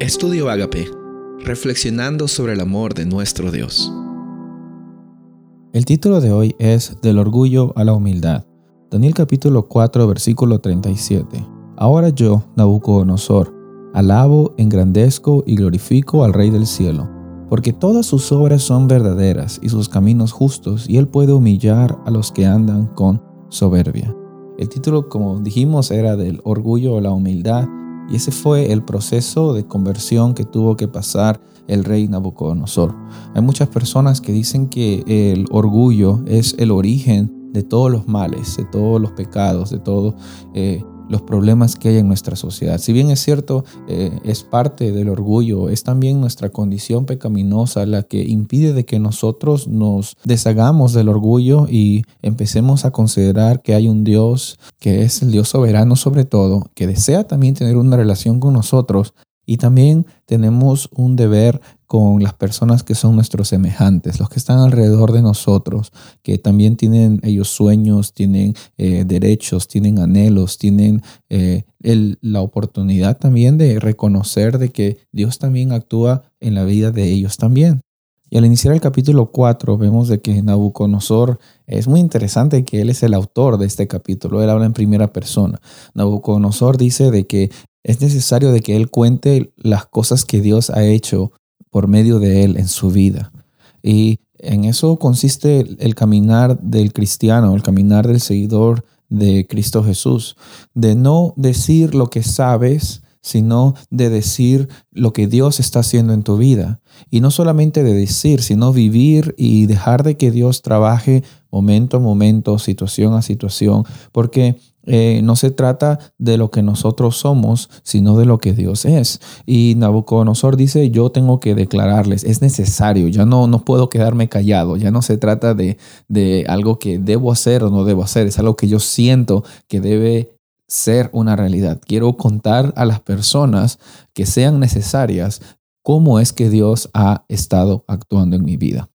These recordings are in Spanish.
Estudio Agape, reflexionando sobre el amor de nuestro Dios. El título de hoy es Del orgullo a la humildad. Daniel capítulo 4 versículo 37. Ahora yo, Nabucodonosor, alabo, engrandezco y glorifico al Rey del cielo, porque todas sus obras son verdaderas y sus caminos justos, y él puede humillar a los que andan con soberbia. El título, como dijimos, era del orgullo a la humildad y ese fue el proceso de conversión que tuvo que pasar el rey Nabucodonosor. Hay muchas personas que dicen que el orgullo es el origen de todos los males, de todos los pecados, de todo eh, los problemas que hay en nuestra sociedad. Si bien es cierto, eh, es parte del orgullo, es también nuestra condición pecaminosa la que impide de que nosotros nos deshagamos del orgullo y empecemos a considerar que hay un Dios que es el Dios soberano sobre todo, que desea también tener una relación con nosotros y también tenemos un deber con las personas que son nuestros semejantes, los que están alrededor de nosotros, que también tienen ellos sueños, tienen eh, derechos, tienen anhelos, tienen eh, la oportunidad también de reconocer de que Dios también actúa en la vida de ellos también. Y al iniciar el capítulo 4 vemos de que Nabucodonosor es muy interesante que él es el autor de este capítulo, él habla en primera persona. Nabucodonosor dice de que es necesario de que él cuente las cosas que Dios ha hecho por medio de él en su vida. Y en eso consiste el caminar del cristiano, el caminar del seguidor de Cristo Jesús, de no decir lo que sabes, sino de decir lo que Dios está haciendo en tu vida. Y no solamente de decir, sino vivir y dejar de que Dios trabaje momento a momento, situación a situación, porque eh, no se trata de lo que nosotros somos, sino de lo que Dios es. Y Nabucodonosor dice, yo tengo que declararles, es necesario, ya no, no puedo quedarme callado, ya no se trata de, de algo que debo hacer o no debo hacer, es algo que yo siento que debe ser una realidad. Quiero contar a las personas que sean necesarias cómo es que Dios ha estado actuando en mi vida.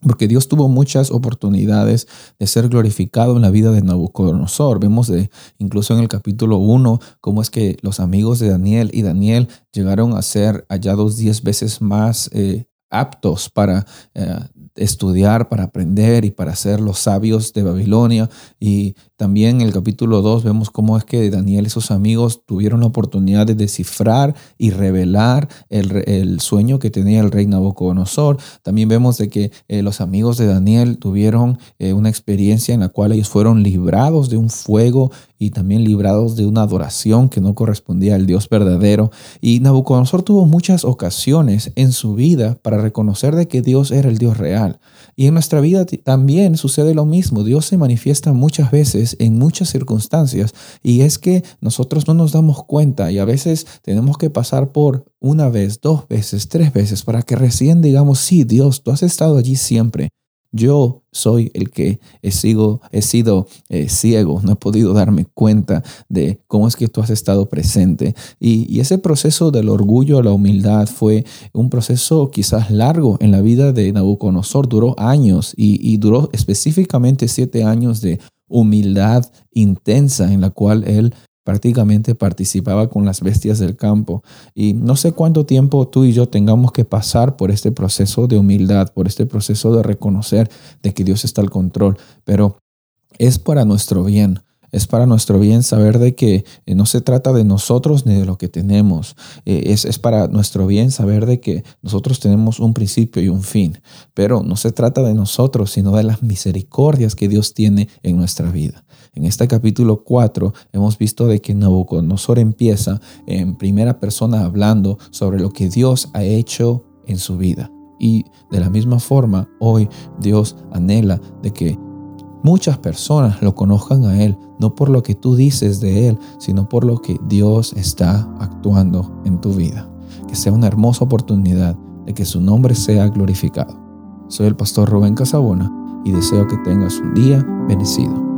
Porque Dios tuvo muchas oportunidades de ser glorificado en la vida de Nabucodonosor. Vemos de, incluso en el capítulo 1 cómo es que los amigos de Daniel y Daniel llegaron a ser hallados diez veces más eh, aptos para eh, estudiar, para aprender y para ser los sabios de Babilonia. Y también en el capítulo 2 vemos cómo es que Daniel y sus amigos tuvieron la oportunidad de descifrar y revelar el, sueño que tenía el rey Nabucodonosor. También vemos de que eh, los amigos de Daniel tuvieron eh, una experiencia en la cual ellos fueron librados de un fuego y también librados de una adoración que no correspondía al Dios verdadero. Y Nabucodonosor tuvo muchas ocasiones en su vida para reconocer de que Dios era el Dios real. Y en nuestra vida también sucede lo mismo. Dios se manifiesta muchas veces en muchas circunstancias y es que nosotros no nos damos cuenta y a veces tenemos que pasar por una vez, dos veces, tres veces para que recién digamos, sí, Dios, tú has estado allí siempre. Yo soy el que he, sido, eh, ciego, no he podido darme cuenta de cómo es que tú has estado presente. Y, ese proceso del orgullo a la humildad fue un proceso quizás largo en la vida de Nabucodonosor, duró años y, y duró específicamente siete años de humildad intensa en la cual él prácticamente participaba con las bestias del campo. Y no sé cuánto tiempo tú y yo tengamos que pasar por este proceso de humildad, por este proceso de reconocer de que Dios está al control, pero es para nuestro bien. Es para nuestro bien saber de que eh, no se trata de nosotros ni de lo que tenemos. Eh, es, es para nuestro bien saber de que nosotros tenemos un principio y un fin. Pero no se trata de nosotros, sino de las misericordias que Dios tiene en nuestra vida. En este capítulo 4 hemos visto de que Nabucodonosor empieza en primera persona hablando sobre lo que Dios ha hecho en su vida. Y de la misma forma, hoy Dios anhela de que muchas personas lo conozcan a Él, no por lo que tú dices de Él, sino por lo que Dios está actuando en tu vida. Que sea una hermosa oportunidad de que su nombre sea glorificado. Soy el pastor Rubén Casabona y deseo que tengas un día bendecido.